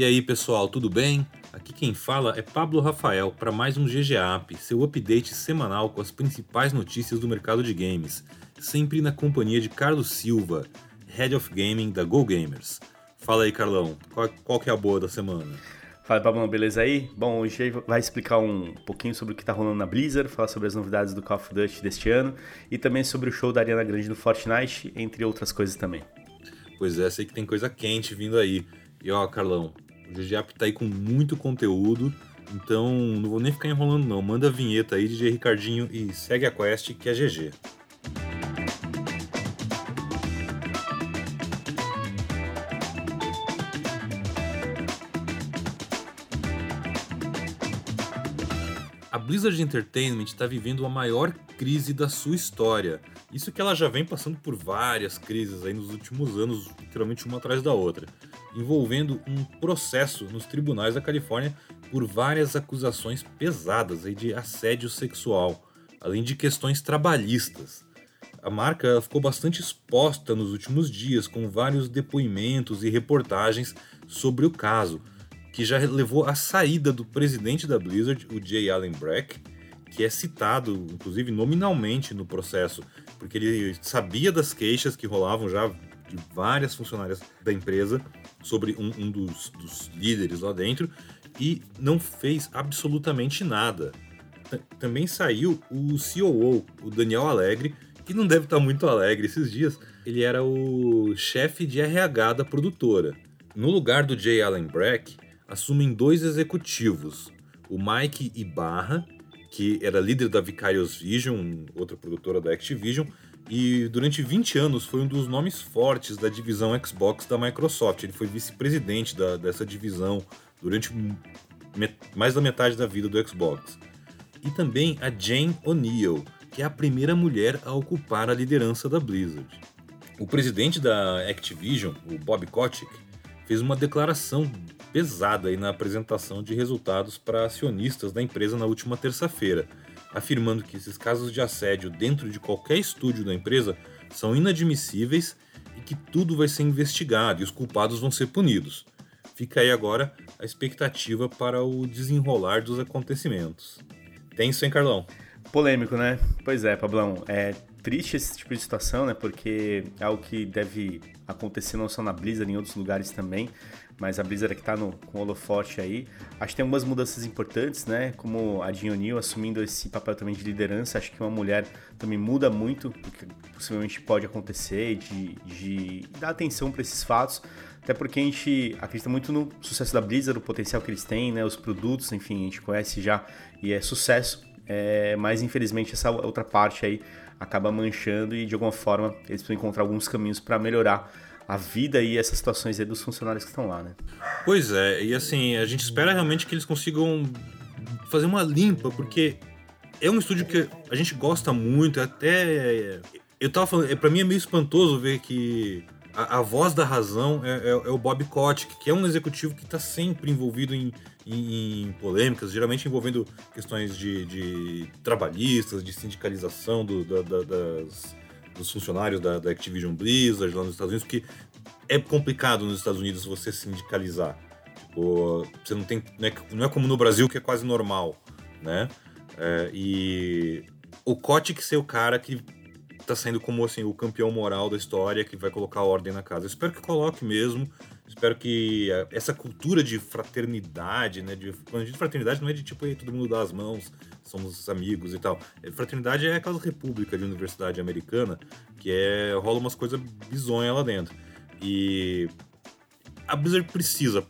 E aí, pessoal, tudo bem? Aqui quem fala é Pablo Rafael para mais um GGAP, seu update semanal com as principais notícias do mercado de games, sempre na companhia de Carlos Silva, Head of Gaming da Go Gamers. Fala aí, Carlão, qual, qual que é a boa da semana? Fala, Pablo, beleza aí? Bom, hoje vai explicar um pouquinho sobre o que está rolando na Blizzard, falar sobre as novidades do Call of Duty deste ano e também sobre o show da Ariana Grande no Fortnite, entre outras coisas também. Pois é, sei que tem coisa quente vindo aí. E ó, Carlão, o GGAP tá aí com muito conteúdo, então não vou nem ficar enrolando não. Manda a vinheta aí, DJ Ricardinho, e segue a quest que é GG. Blizzard Entertainment está vivendo a maior crise da sua história. Isso que ela já vem passando por várias crises aí nos últimos anos, literalmente uma atrás da outra envolvendo um processo nos tribunais da Califórnia por várias acusações pesadas aí de assédio sexual, além de questões trabalhistas. A marca ficou bastante exposta nos últimos dias, com vários depoimentos e reportagens sobre o caso, que já levou à saída do presidente da Blizzard, o Jay Allen Brack, que é citado, inclusive nominalmente, no processo, porque ele sabia das queixas que rolavam já de várias funcionárias da empresa sobre um, um dos, dos, líderes lá dentro e não fez absolutamente nada. T também saiu o COO, o Daniel Alegre, que não deve estar muito alegre esses dias. Ele era o chefe de RH da produtora. No lugar do Jay Allen Brack, assumem dois executivos, o Mike Ibarra, que era líder da Vicarious Vision, outra produtora da Activision, e durante 20 anos foi um dos nomes fortes da divisão Xbox da Microsoft. Ele foi vice-presidente dessa divisão durante mais da metade da vida do Xbox. E também a Jane O'Neill, que é a primeira mulher a ocupar a liderança da Blizzard. O presidente da Activision, o Bob Kotick, fez uma declaração pesada aí na apresentação de resultados para acionistas da empresa na última terça-feira afirmando que esses casos de assédio dentro de qualquer estúdio da empresa são inadmissíveis e que tudo vai ser investigado e os culpados vão ser punidos. Fica aí agora a expectativa para o desenrolar dos acontecimentos. Tenso, hein, Carlão? Polêmico, né? Pois é, Pablão. É triste esse tipo de situação, né? Porque é algo que deve acontecer não só na Blizzard, em outros lugares também mas a Blizzard que está no, com o holofote aí. Acho que tem algumas mudanças importantes, né? Como a Jean O'Neill assumindo esse papel também de liderança. Acho que uma mulher também muda muito, o que possivelmente pode acontecer, de, de dar atenção para esses fatos. Até porque a gente acredita muito no sucesso da Blizzard, o potencial que eles têm, né? Os produtos, enfim, a gente conhece já e é sucesso. É, mas infelizmente essa outra parte aí acaba manchando e de alguma forma eles precisam encontrar alguns caminhos para melhorar a vida e essas situações aí dos funcionários que estão lá, né? Pois é, e assim, a gente espera realmente que eles consigam fazer uma limpa, porque é um estúdio que a gente gosta muito, até. Eu tava falando, é, pra mim é meio espantoso ver que a, a voz da razão é, é, é, o Bob Kotick, que é um executivo que está sempre envolvido em, em, em, polêmicas, geralmente envolvendo questões de, de trabalhistas, de sindicalização do, da, da, das, dos funcionários da, da Activision Blizzard lá nos Estados Unidos, porque é complicado nos Estados Unidos você sindicalizar. Tipo, você não tem. Não é, não é, como no Brasil, que é quase normal, né? É, e o Kotick ser o cara que tá saindo como assim, o campeão moral da história, que vai colocar ordem na casa. Eu espero que coloque mesmo. Espero que essa cultura de fraternidade, né? De, quando a gente fraternidade não é de tipo aí, todo mundo dá as mãos, somos amigos e tal. É, fraternidade é aquela república de universidade americana que é rola umas coisas bizonhas lá dentro. E a Blizzard precisa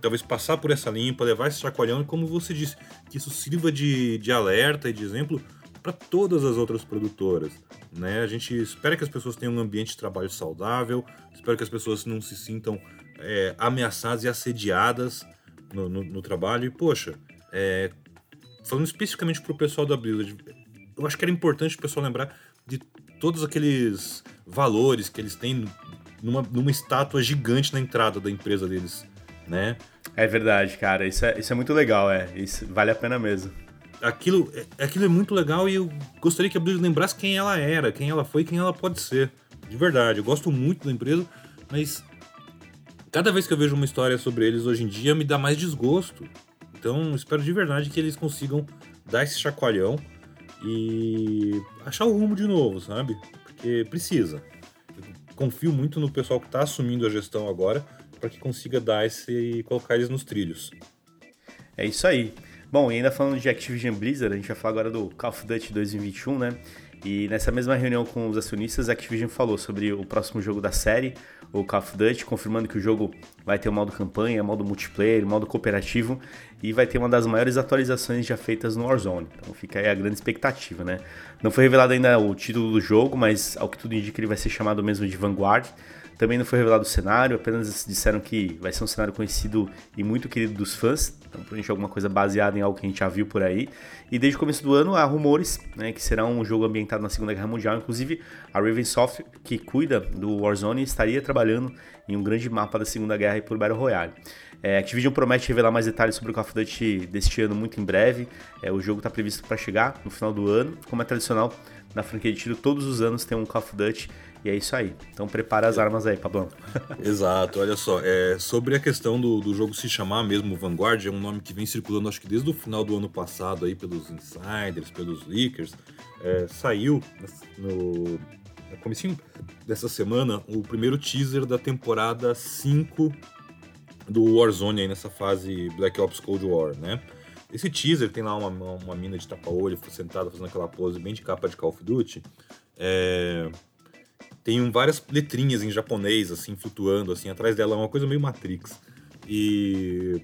talvez passar por essa limpa, levar esse chacoalhão e como você disse, que isso sirva de, de alerta e de exemplo para todas as outras produtoras. Né? A gente espera que as pessoas tenham um ambiente de trabalho saudável, espero que as pessoas não se sintam é, ameaçadas e assediadas no, no, no trabalho. E, poxa, é, falando especificamente para o pessoal da Blizzard, eu acho que era importante o pessoal lembrar de todos aqueles valores que eles têm numa, numa estátua gigante na entrada da empresa deles, né? É verdade, cara. Isso é, isso é muito legal, é. Isso vale a pena mesmo. Aquilo, é, aquilo é muito legal e eu gostaria que a Blizzard lembrasse quem ela era, quem ela foi quem ela pode ser. De verdade, eu gosto muito da empresa, mas cada vez que eu vejo uma história sobre eles hoje em dia, me dá mais desgosto. Então, espero de verdade que eles consigam dar esse chacoalhão e achar o rumo de novo, sabe? Porque precisa. Eu confio muito no pessoal que está assumindo a gestão agora para que consiga dar esse e colocar eles nos trilhos. É isso aí. Bom, e ainda falando de Activision Blizzard, a gente vai falar agora do Call of Duty 2021, né? E nessa mesma reunião com os acionistas, a Activision falou sobre o próximo jogo da série, o Call of Duty, confirmando que o jogo vai ter o modo campanha, modo multiplayer, modo cooperativo e vai ter uma das maiores atualizações já feitas no Warzone. Então fica aí a grande expectativa, né? Não foi revelado ainda o título do jogo, mas ao que tudo indica ele vai ser chamado mesmo de Vanguard. Também não foi revelado o cenário, apenas disseram que vai ser um cenário conhecido e muito querido dos fãs. Então, provavelmente alguma coisa baseada em algo que a gente já viu por aí. E desde o começo do ano há rumores né, que será um jogo ambientado na Segunda Guerra Mundial. Inclusive, a Raven Software, que cuida do Warzone, estaria trabalhando em um grande mapa da Segunda Guerra e por Battle Royale. É, Activision promete revelar mais detalhes sobre o Call of Duty deste ano muito em breve. É, o jogo está previsto para chegar no final do ano. Como é tradicional na franquia de tiro, todos os anos tem um Call of Duty e é isso aí. Então prepara as armas aí, Pablão. Exato, olha só. É, sobre a questão do, do jogo se chamar mesmo Vanguard, é um nome que vem circulando acho que desde o final do ano passado aí pelos insiders, pelos leakers. É, saiu no, no comecinho dessa semana o primeiro teaser da temporada 5 do Warzone aí nessa fase Black Ops Cold War, né? Esse teaser tem lá uma, uma mina de tapa-olho sentada fazendo aquela pose bem de capa de Call of Duty. É, tem várias letrinhas em japonês, assim, flutuando, assim, atrás dela, é uma coisa meio Matrix. E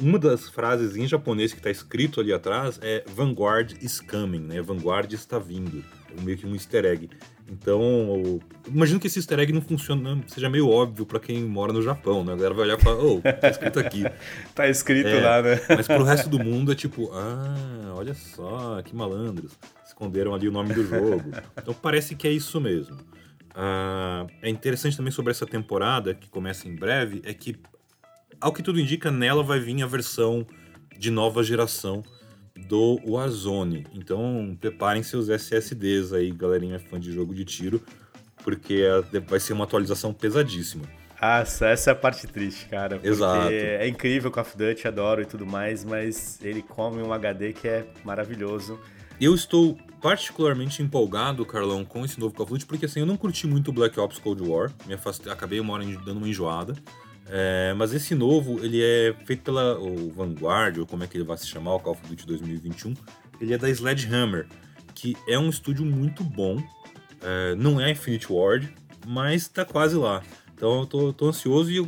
uma das frases em japonês que está escrito ali atrás é Vanguard is coming, né? Vanguard está vindo. Meio que um easter egg. Então, imagino que esse easter egg não funciona, seja meio óbvio para quem mora no Japão, né? A galera vai olhar e falar, oh, tá escrito aqui. tá escrito é, lá, né? mas pro resto do mundo é tipo, ah, olha só, que malandros esconderam ali o nome do jogo. Então parece que é isso mesmo. Uh, é interessante também sobre essa temporada, que começa em breve, é que, ao que tudo indica, nela vai vir a versão de nova geração do Warzone. Então preparem seus SSDs aí, galerinha fã de jogo de tiro, porque é, vai ser uma atualização pesadíssima. Ah, essa é a parte triste, cara. Exato. É incrível o Call of Duty, adoro e tudo mais, mas ele come um HD que é maravilhoso. Eu estou particularmente empolgado, Carlão, com esse novo Call of Duty, porque assim, eu não curti muito o Black Ops Cold War, me afastei, acabei uma hora dando uma enjoada. É, mas esse novo, ele é feito pela o Vanguard, ou como é que ele vai se chamar, o Call of Duty 2021. Ele é da Sledgehammer, que é um estúdio muito bom. É, não é Infinite Ward, mas tá quase lá. Então eu tô, tô ansioso e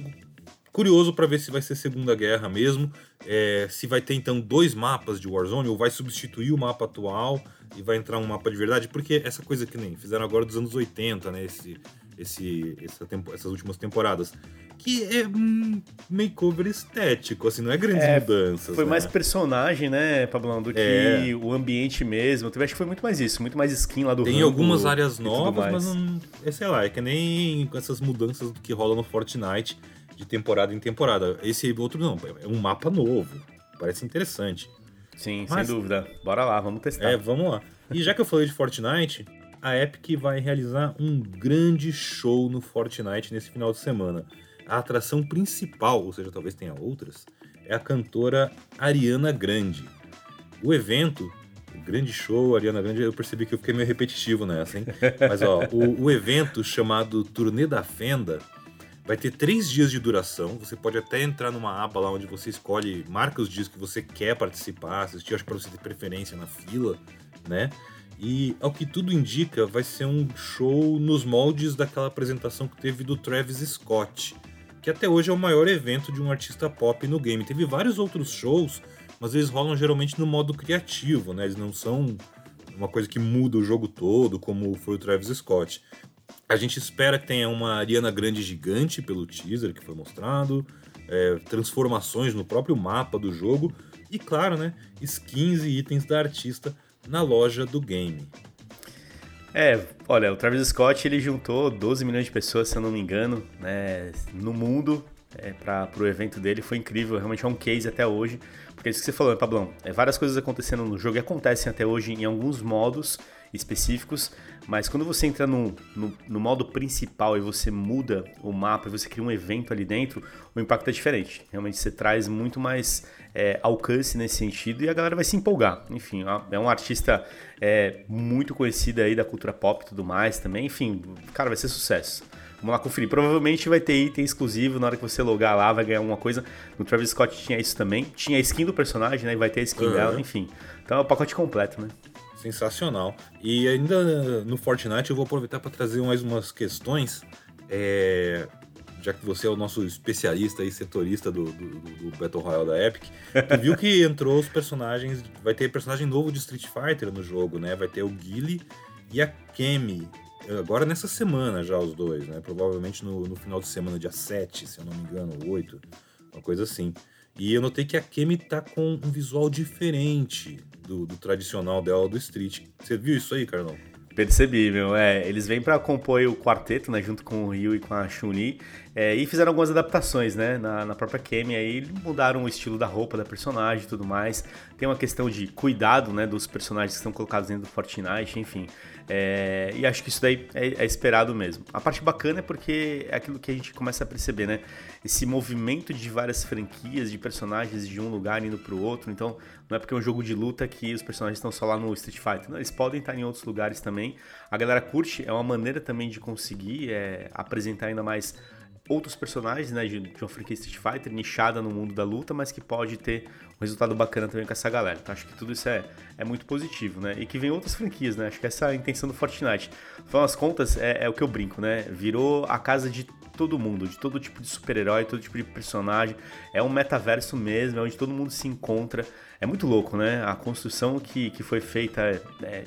curioso para ver se vai ser Segunda Guerra mesmo. É, se vai ter então dois mapas de Warzone ou vai substituir o mapa atual e vai entrar um mapa de verdade, porque essa coisa que nem fizeram agora dos anos 80, né? Esse, esse, essa tempo, essas últimas temporadas. Que é um makeover estético, assim, não é grandes é, mudanças. Foi né? mais personagem, né, Pablão, do que é. o ambiente mesmo. Eu acho que foi muito mais isso, muito mais skin lá do Tem Rambo algumas áreas novas, mas não. É, sei lá, é que nem com essas mudanças que rolam no Fortnite de temporada em temporada. Esse outro não, é um mapa novo. Parece interessante. Sim, Mas, sem dúvida. Bora lá, vamos testar. É, vamos lá. E já que eu falei de Fortnite, a Epic vai realizar um grande show no Fortnite nesse final de semana. A atração principal, ou seja, talvez tenha outras, é a cantora Ariana Grande. O evento, o grande show, Ariana Grande, eu percebi que eu fiquei meio repetitivo nessa, hein? Mas ó, o, o evento chamado Turnê da Fenda Vai ter três dias de duração. Você pode até entrar numa aba lá onde você escolhe, marca os dias que você quer participar, assistir, acho que para você ter preferência na fila, né? E ao que tudo indica, vai ser um show nos moldes daquela apresentação que teve do Travis Scott, que até hoje é o maior evento de um artista pop no game. Teve vários outros shows, mas eles rolam geralmente no modo criativo, né? Eles não são uma coisa que muda o jogo todo, como foi o Travis Scott. A gente espera que tenha uma Ariana Grande gigante pelo teaser que foi mostrado, é, transformações no próprio mapa do jogo e, claro, né, skins e itens da artista na loja do game. É, olha, o Travis Scott ele juntou 12 milhões de pessoas, se eu não me engano, né, no mundo é, para o evento dele. Foi incrível, realmente é um case até hoje. Porque é isso que você falou, né, Pablão? É, várias coisas acontecendo no jogo e acontecem até hoje em alguns modos específicos, mas quando você entra no, no, no, modo principal e você muda o mapa e você cria um evento ali dentro, o impacto é diferente. Realmente você traz muito mais é, alcance nesse sentido e a galera vai se empolgar. Enfim, é um artista é, muito conhecido aí da cultura pop e tudo mais também. Enfim, cara, vai ser sucesso. Vamos lá conferir. Provavelmente vai ter item exclusivo na hora que você logar lá, vai ganhar alguma coisa. No Travis Scott tinha isso também. Tinha a skin do personagem, né? E vai ter a skin uhum. dela, enfim. Então é o pacote completo, né? Sensacional. E ainda no Fortnite eu vou aproveitar para trazer mais umas questões. É, já que você é o nosso especialista e setorista do, do, do, Battle Royale da Epic, tu viu que entrou os personagens. Vai ter personagem novo de Street Fighter no jogo, né? Vai ter o Guile e a Kemi. Agora nessa semana já os dois, né? Provavelmente no, no final de semana, dia 7, se eu não me engano, 8, uma coisa assim. E eu notei que a Kemi tá com um visual diferente do, do tradicional dela do Street. Você viu isso aí, Carlão? Percebi, meu. É, eles vêm para compor o quarteto, né, junto com o Ryu e com a Chun-Li, é, e fizeram algumas adaptações, né, na, na própria Kemi, aí mudaram o estilo da roupa da personagem e tudo mais. Tem uma questão de cuidado, né, dos personagens que estão colocados dentro do Fortnite, enfim. É, e acho que isso daí é, é, esperado mesmo. A parte bacana é porque é aquilo que a gente começa a perceber, né? Esse movimento de várias franquias, de personagens de um lugar indo pro outro. Então, não é porque é um jogo de luta que os personagens estão só lá no Street Fighter. Não, eles podem estar em outros lugares também. A galera curte, é uma maneira também de conseguir é, apresentar ainda mais outros personagens, né, de, de uma franquia Street Fighter, nichada no mundo da luta, mas que pode ter um resultado bacana também com essa galera. Então acho que tudo isso é, é muito positivo, né? E que vem outras franquias, né? Acho que essa é a intenção do Fortnite. Afinal das contas, é, é o que eu brinco, né? Virou a casa de todo mundo, de todo tipo de super-herói, todo tipo de personagem. É um metaverso mesmo, é onde todo mundo se encontra. É muito louco, né? A construção que, que foi feita é,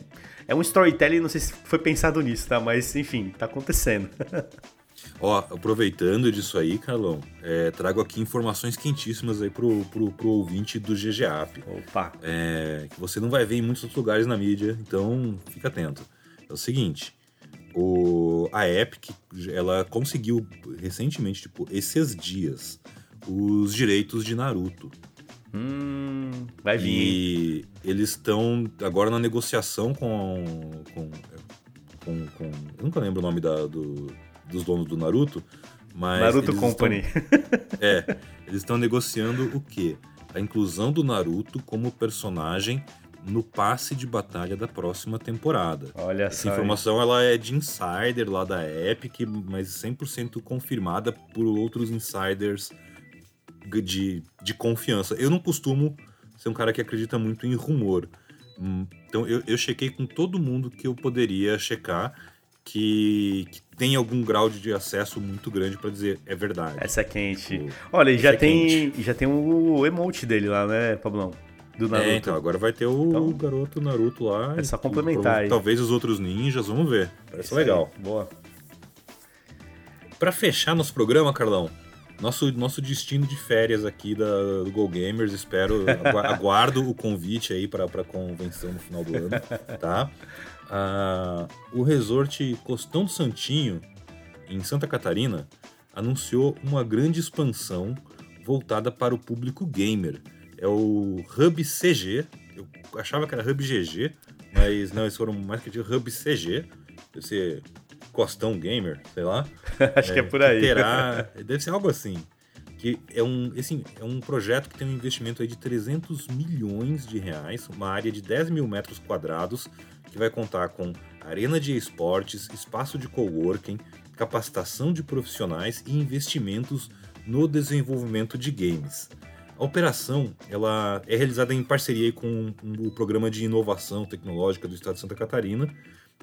é, um storytelling, não sei se foi pensado nisso, tá? Mas enfim, tá acontecendo. Ó, aproveitando disso aí, Carlão, é, trago aqui informações quentíssimas aí pro, pro, pro ouvinte do GGAP. Opa! É, que você não vai ver em muitos outros lugares na mídia, então fica atento. É o seguinte, o, a Epic, ela conseguiu recentemente, tipo, esses dias, os direitos de Naruto. Hum, vai vir. E eles estão agora na negociação com, com, com, com, Eu nunca lembro o nome da, do, dos donos do Naruto, mas. Naruto Company. Estão, é, eles estão negociando o quê? A inclusão do Naruto como personagem no passe de batalha da próxima temporada. Olha Essa só, informação ela é de insider lá da Epic, mas 100% confirmada por outros insiders de, de confiança. Eu não costumo ser um cara que acredita muito em rumor. Hum, então eu, eu chequei com todo mundo que eu poderia checar que, que tem algum grau de acesso muito grande para dizer é verdade. Essa é quente. O, Olha, já é tem, já tem o emote dele lá, né, Pablão? Do é, Naruto. É, então agora vai ter o então, garoto Naruto lá. É só complementar aí. Talvez os outros ninjas, vamos ver. Parece legal. Aí. Boa. Para fechar nosso programa, Carlão, nosso, nosso destino de férias aqui da, do Go Gamers. Espero, aguardo o convite aí para a convenção no final do ano, tá? Ah, o resort Costão do Santinho, em Santa Catarina, anunciou uma grande expansão voltada para o público gamer. É o Hub CG. Eu achava que era Hub GG, mas não, eles foram mais que de Hub CG. Deve ser Costão Gamer, sei lá. Acho é, que é por aí. Terá, deve ser algo assim. Que é um, assim, é um projeto que tem um investimento aí de 300 milhões de reais, uma área de 10 mil metros quadrados, que vai contar com arena de esportes, espaço de coworking, capacitação de profissionais e investimentos no desenvolvimento de games. A operação ela é realizada em parceria com o Programa de Inovação Tecnológica do Estado de Santa Catarina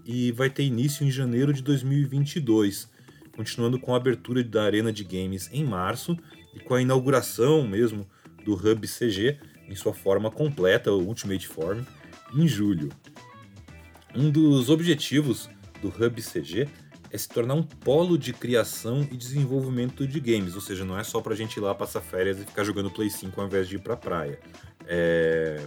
e vai ter início em janeiro de 2022, continuando com a abertura da Arena de Games em março e com a inauguração mesmo do Hub CG em sua forma completa, o Ultimate Form, em julho. Um dos objetivos do Hub CG é se tornar um polo de criação e desenvolvimento de games, ou seja, não é só para a gente ir lá passar férias e ficar jogando Play 5 ao invés de ir para a praia. É...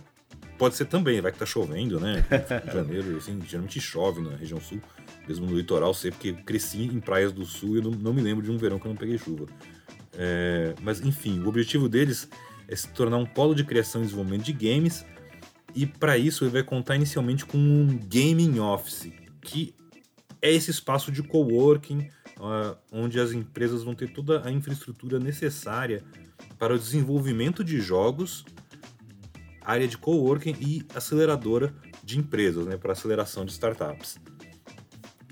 Pode ser também, vai que tá chovendo, né? Em janeiro, assim, geralmente chove na região sul, mesmo no litoral, sei porque cresci em praias do sul e eu não, não, me lembro de um verão que eu não peguei chuva. É... Mas enfim, o objetivo deles é se tornar um polo de criação e desenvolvimento de games E para isso ele vai contar inicialmente com um gaming office, que é esse espaço de coworking uh, onde as empresas vão ter toda a infraestrutura necessária para o desenvolvimento de jogos, área de coworking e aceleradora de empresas, né, para aceleração de startups.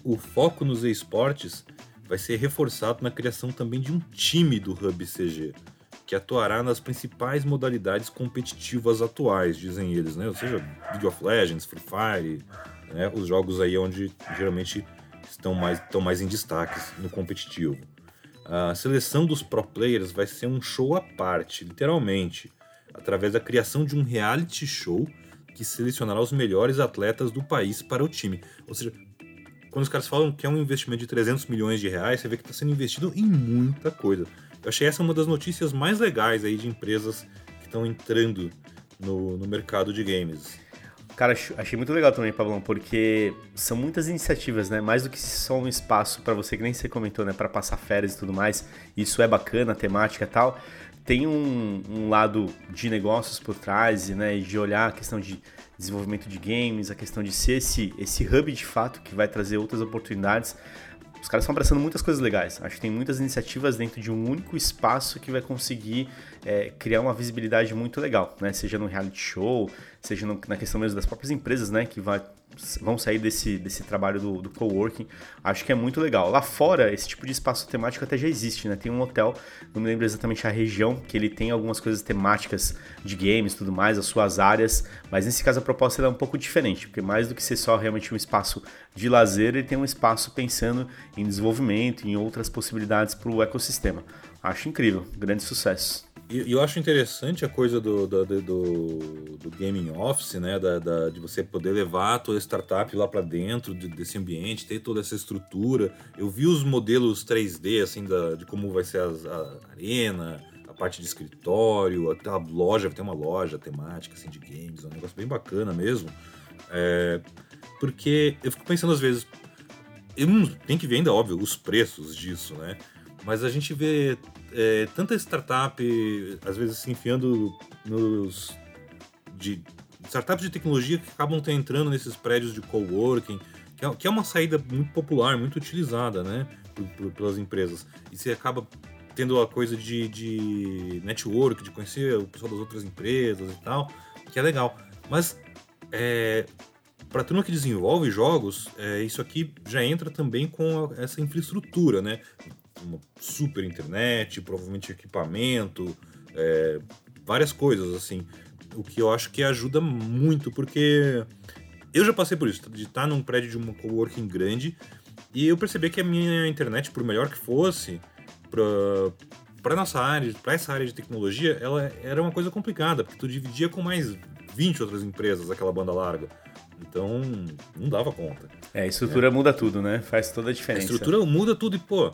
O foco nos esportes vai ser reforçado na criação também de um time do Hub CG, que atuará nas principais modalidades competitivas atuais, dizem eles, né? Ou seja, League of Legends, Free Fire, né? os jogos aí onde geralmente estão mais, estão mais em destaque no competitivo. A seleção dos pro players vai ser um show à parte, literalmente, através da criação de um reality show que selecionará os melhores atletas do país para o time. Ou seja, quando os caras falam que é um investimento de 300 milhões de reais, você vê que está sendo investido em muita coisa. Eu achei essa uma das notícias mais legais aí de empresas que estão entrando no, no mercado de games. Cara, achei muito legal também, Pablão, porque são muitas iniciativas, né? Mais do que só um espaço para você, que nem você comentou, né? Para passar férias e tudo mais. Isso é bacana, a temática e tal. Tem um, um lado de negócios por trás, né? De olhar a questão de desenvolvimento de games, a questão de ser esse, esse hub de fato que vai trazer outras oportunidades. Os caras estão abraçando muitas coisas legais. Acho que tem muitas iniciativas dentro de um único espaço que vai conseguir é, criar uma visibilidade muito legal, né? Seja no reality show, seja na questão mesmo das próprias empresas, né? Que vai, vão sair desse, desse trabalho do, do coworking. Acho que é muito legal. Lá fora, esse tipo de espaço temático até já existe, né? Tem um hotel, não me lembro exatamente a região, que ele tem algumas coisas temáticas de games tudo mais, as suas áreas, mas nesse caso a proposta é um pouco diferente, porque mais do que ser só realmente um espaço de lazer, ele tem um espaço pensando em desenvolvimento, em outras possibilidades para o ecossistema. Acho incrível, grande sucesso. E eu acho interessante a coisa do, do, do, do gaming office, né? Da, da, de você poder levar a tua startup lá para dentro de, desse ambiente, ter toda essa estrutura. Eu vi os modelos 3D, assim, da, de como vai ser a, a arena, a parte de escritório, até a loja, tem uma loja temática, assim, de games, é um negócio bem bacana mesmo. É, porque eu fico pensando às vezes, eu, tem que ver ainda, óbvio, os preços disso, né? Mas a gente vê é, tanta startup, às vezes se enfiando nos. De, startups de tecnologia que acabam entrando nesses prédios de coworking, que é, que é uma saída muito popular, muito utilizada, né? Por, por, pelas empresas. E você acaba tendo a coisa de, de network, de conhecer o pessoal das outras empresas e tal, que é legal. Mas é, para a turma que desenvolve jogos, é, isso aqui já entra também com essa infraestrutura, né? Uma super internet, provavelmente equipamento, é, várias coisas assim. O que eu acho que ajuda muito, porque eu já passei por isso, de estar num prédio de uma coworking grande e eu percebi que a minha internet, por melhor que fosse, para nossa área, para essa área de tecnologia, ela era uma coisa complicada, porque tu dividia com mais 20 outras empresas aquela banda larga. Então, não dava conta. É, a estrutura é. muda tudo, né? Faz toda a diferença. A estrutura muda tudo e, pô,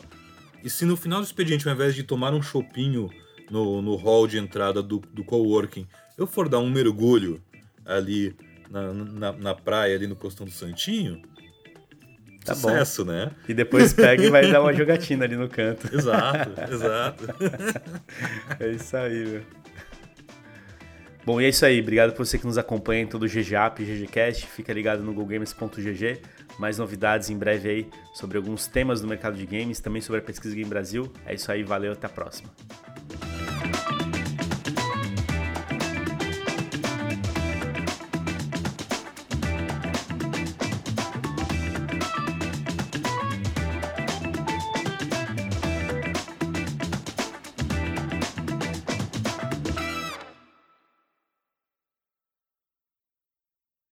e se no final do expediente, ao invés de tomar um chopinho no, no hall de entrada do, do coworking, eu for dar um mergulho ali na, na, na praia, ali no Costão do Santinho, Tá Sucesso, bom. né? E depois pega e vai dar uma jogatina ali no canto. Exato, exato. é isso aí, meu. Bom, e é isso aí. Obrigado por você que nos acompanha em todo o GGAP GGCast. Fica ligado no GoGames.gg mais novidades em breve aí sobre alguns temas do mercado de games, também sobre a Pesquisa Game Brasil. É isso aí, valeu, até a próxima.